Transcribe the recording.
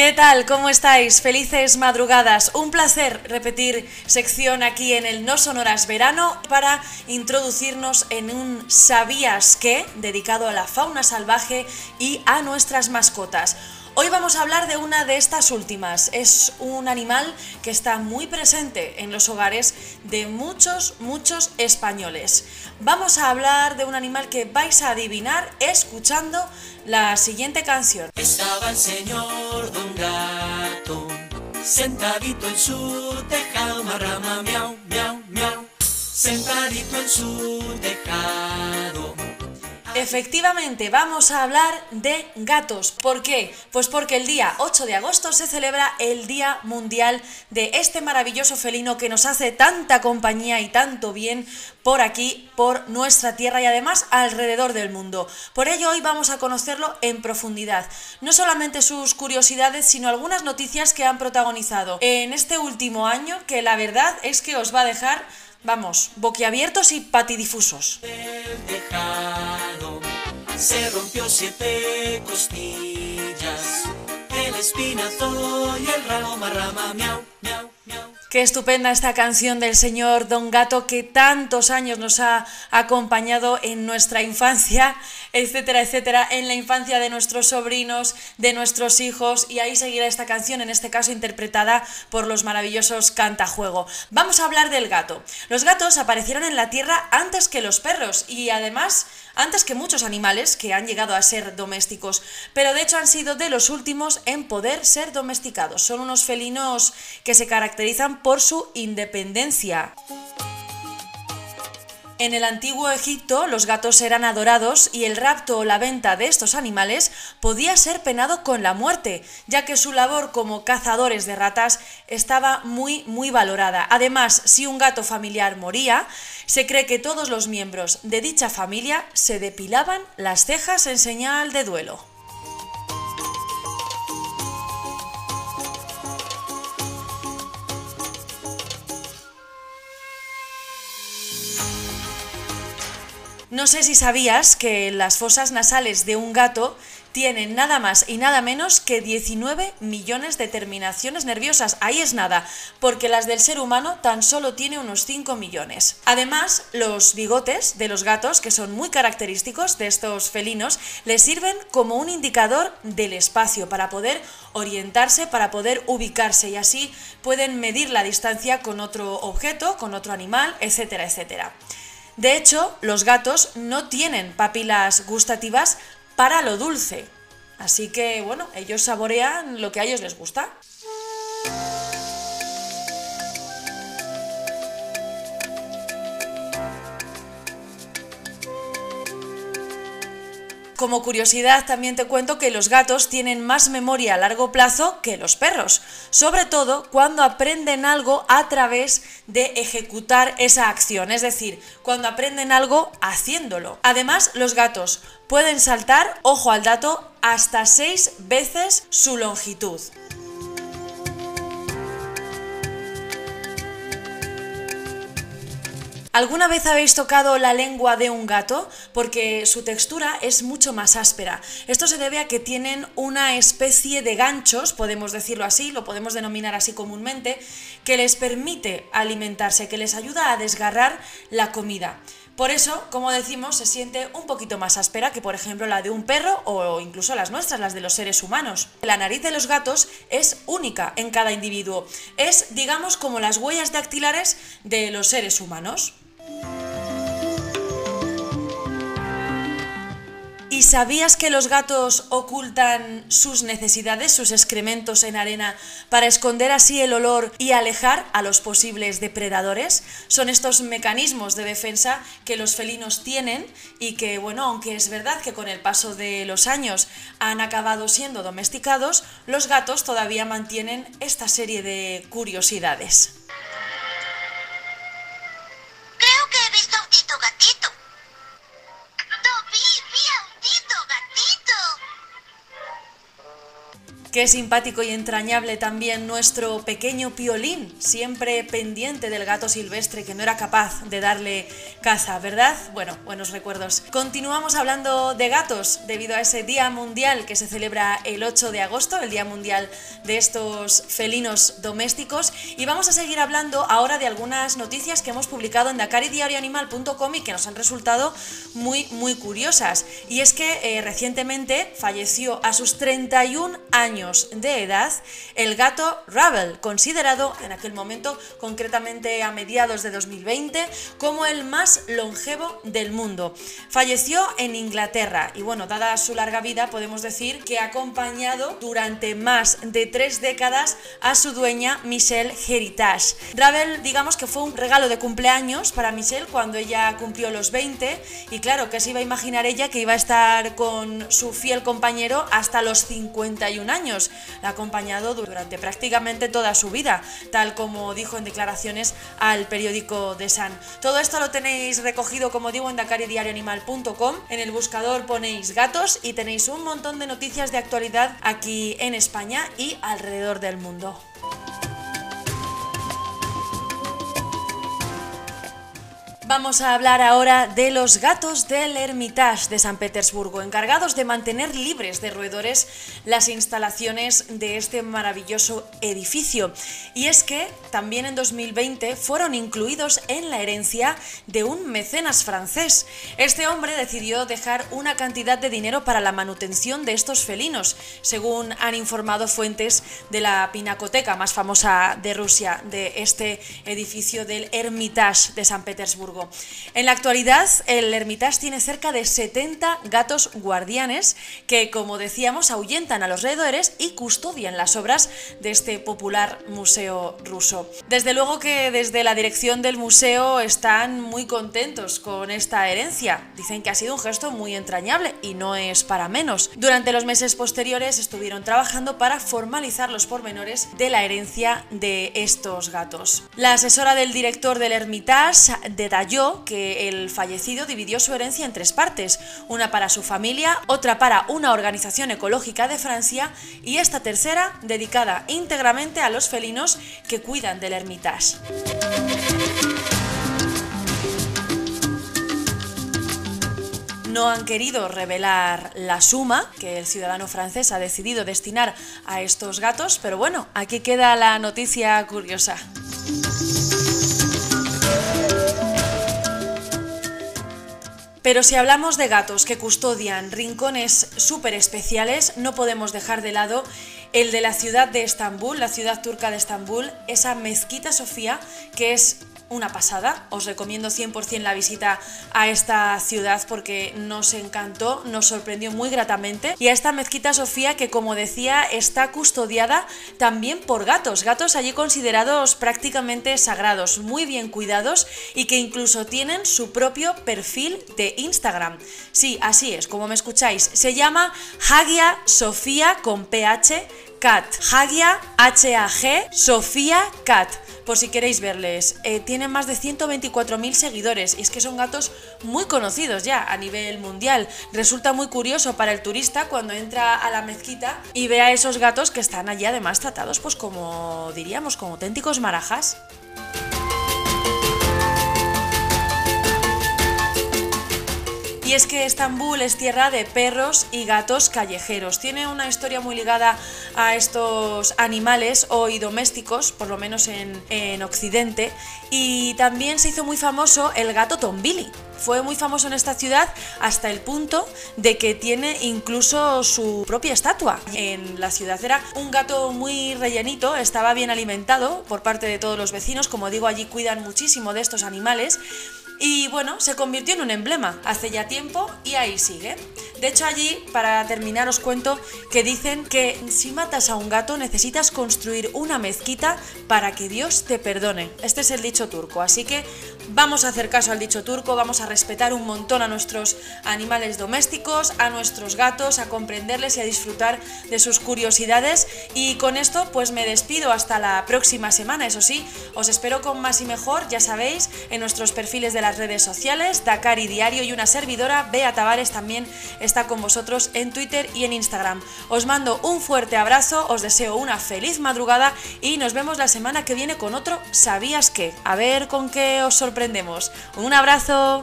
¿Qué tal? ¿Cómo estáis? Felices madrugadas. Un placer repetir sección aquí en el No Sonoras Verano para introducirnos en un ¿Sabías qué? dedicado a la fauna salvaje y a nuestras mascotas. Hoy vamos a hablar de una de estas últimas. Es un animal que está muy presente en los hogares de muchos, muchos españoles. Vamos a hablar de un animal que vais a adivinar escuchando la siguiente canción. Estaba el señor Don Gato sentadito en su tejado, marrama, miau, miau, miau, sentadito en su tejado. Efectivamente, vamos a hablar de gatos. ¿Por qué? Pues porque el día 8 de agosto se celebra el Día Mundial de este maravilloso felino que nos hace tanta compañía y tanto bien por aquí, por nuestra tierra y además alrededor del mundo. Por ello hoy vamos a conocerlo en profundidad. No solamente sus curiosidades, sino algunas noticias que han protagonizado en este último año que la verdad es que os va a dejar Vamos, boquiabiertos y patidifusos. Se rompió siete costillas, el espinazo y el ramo marrama, miau, miau, miau. Qué estupenda esta canción del señor Don Gato que tantos años nos ha acompañado en nuestra infancia, etcétera, etcétera, en la infancia de nuestros sobrinos, de nuestros hijos, y ahí seguirá esta canción, en este caso interpretada por los maravillosos Cantajuego. Vamos a hablar del gato. Los gatos aparecieron en la Tierra antes que los perros y además antes que muchos animales que han llegado a ser domésticos, pero de hecho han sido de los últimos en poder ser domesticados. Son unos felinos que se caracterizan por su independencia. En el antiguo Egipto los gatos eran adorados y el rapto o la venta de estos animales podía ser penado con la muerte, ya que su labor como cazadores de ratas estaba muy muy valorada. Además, si un gato familiar moría, se cree que todos los miembros de dicha familia se depilaban las cejas en señal de duelo. No sé si sabías que las fosas nasales de un gato tienen nada más y nada menos que 19 millones de terminaciones nerviosas. Ahí es nada, porque las del ser humano tan solo tiene unos 5 millones. Además, los bigotes de los gatos, que son muy característicos de estos felinos, les sirven como un indicador del espacio para poder orientarse, para poder ubicarse y así pueden medir la distancia con otro objeto, con otro animal, etcétera, etcétera. De hecho, los gatos no tienen papilas gustativas para lo dulce. Así que, bueno, ellos saborean lo que a ellos les gusta. Como curiosidad también te cuento que los gatos tienen más memoria a largo plazo que los perros, sobre todo cuando aprenden algo a través de ejecutar esa acción, es decir, cuando aprenden algo haciéndolo. Además, los gatos pueden saltar, ojo al dato, hasta seis veces su longitud. ¿Alguna vez habéis tocado la lengua de un gato? Porque su textura es mucho más áspera. Esto se debe a que tienen una especie de ganchos, podemos decirlo así, lo podemos denominar así comúnmente, que les permite alimentarse, que les ayuda a desgarrar la comida. Por eso, como decimos, se siente un poquito más áspera que por ejemplo la de un perro o incluso las nuestras, las de los seres humanos. La nariz de los gatos es única en cada individuo. Es, digamos, como las huellas dactilares de los seres humanos. ¿Y sabías que los gatos ocultan sus necesidades, sus excrementos en arena, para esconder así el olor y alejar a los posibles depredadores? Son estos mecanismos de defensa que los felinos tienen y que, bueno, aunque es verdad que con el paso de los años han acabado siendo domesticados, los gatos todavía mantienen esta serie de curiosidades. Qué simpático y entrañable también nuestro pequeño piolín, siempre pendiente del gato silvestre que no era capaz de darle caza, ¿verdad? Bueno, buenos recuerdos. Continuamos hablando de gatos debido a ese Día Mundial que se celebra el 8 de agosto, el Día Mundial de estos felinos domésticos, y vamos a seguir hablando ahora de algunas noticias que hemos publicado en dakaridiarioanimal.com y que nos han resultado muy, muy curiosas. Y es que eh, recientemente falleció a sus 31 años de edad el gato Ravel, considerado en aquel momento, concretamente a mediados de 2020, como el más longevo del mundo. Falleció en Inglaterra y bueno, dada su larga vida, podemos decir que ha acompañado durante más de tres décadas a su dueña Michelle Heritage. Ravel, digamos que fue un regalo de cumpleaños para Michelle cuando ella cumplió los 20 y claro, que se iba a imaginar ella que iba a estar con su fiel compañero hasta los 51 años la ha acompañado durante prácticamente toda su vida, tal como dijo en declaraciones al periódico The Sun. Todo esto lo tenéis recogido, como digo, en dakaridiarioanimal.com. En el buscador ponéis gatos y tenéis un montón de noticias de actualidad aquí en España y alrededor del mundo. Vamos a hablar ahora de los gatos del Hermitage de San Petersburgo, encargados de mantener libres de roedores las instalaciones de este maravilloso edificio. Y es que también en 2020 fueron incluidos en la herencia de un mecenas francés. Este hombre decidió dejar una cantidad de dinero para la manutención de estos felinos, según han informado fuentes de la pinacoteca más famosa de Rusia, de este edificio del Hermitage de San Petersburgo. En la actualidad, el Hermitage tiene cerca de 70 gatos guardianes que, como decíamos, ahuyentan a los roedores y custodian las obras de este popular museo ruso. Desde luego que desde la dirección del museo están muy contentos con esta herencia. Dicen que ha sido un gesto muy entrañable y no es para menos. Durante los meses posteriores estuvieron trabajando para formalizar los pormenores de la herencia de estos gatos. La asesora del director del Hermitage detalló que el fallecido dividió su herencia en tres partes, una para su familia, otra para una organización ecológica de Francia y esta tercera dedicada íntegramente a los felinos que cuidan del Hermitage. no han querido revelar la suma que el ciudadano francés ha decidido destinar a estos gatos, pero bueno, aquí queda la noticia curiosa. Pero si hablamos de gatos que custodian rincones súper especiales, no podemos dejar de lado el de la ciudad de Estambul, la ciudad turca de Estambul, esa mezquita Sofía, que es una pasada. Os recomiendo 100% la visita a esta ciudad porque nos encantó, nos sorprendió muy gratamente. Y a esta mezquita Sofía que como decía está custodiada también por gatos, gatos allí considerados prácticamente sagrados, muy bien cuidados y que incluso tienen su propio perfil de Instagram. Sí, así es, como me escucháis, se llama Hagia Sofía con PH Cat. Hagia H-A-G Sofía Cat por si queréis verles. Eh, tienen más de 124.000 seguidores y es que son gatos muy conocidos ya a nivel mundial. Resulta muy curioso para el turista cuando entra a la mezquita y ve a esos gatos que están allí además tratados pues como diríamos, como auténticos marajas. Y es que Estambul es tierra de perros y gatos callejeros. Tiene una historia muy ligada a estos animales hoy domésticos, por lo menos en, en Occidente. Y también se hizo muy famoso el gato Tombili. Fue muy famoso en esta ciudad hasta el punto de que tiene incluso su propia estatua. En la ciudad era un gato muy rellenito, estaba bien alimentado por parte de todos los vecinos. Como digo, allí cuidan muchísimo de estos animales y bueno, se convirtió en un emblema hace ya tiempo y ahí sigue. De hecho allí, para terminar, os cuento que dicen que si matas a un gato necesitas construir una mezquita para que Dios te perdone. Este es el dicho turco, así que Vamos a hacer caso al dicho turco, vamos a respetar un montón a nuestros animales domésticos, a nuestros gatos, a comprenderles y a disfrutar de sus curiosidades. Y con esto pues me despido hasta la próxima semana, eso sí, os espero con más y mejor, ya sabéis, en nuestros perfiles de las redes sociales, Dakar y Diario y una servidora, Bea Tavares también está con vosotros en Twitter y en Instagram. Os mando un fuerte abrazo, os deseo una feliz madrugada y nos vemos la semana que viene con otro ¿Sabías qué? A ver con qué os Un abrazo.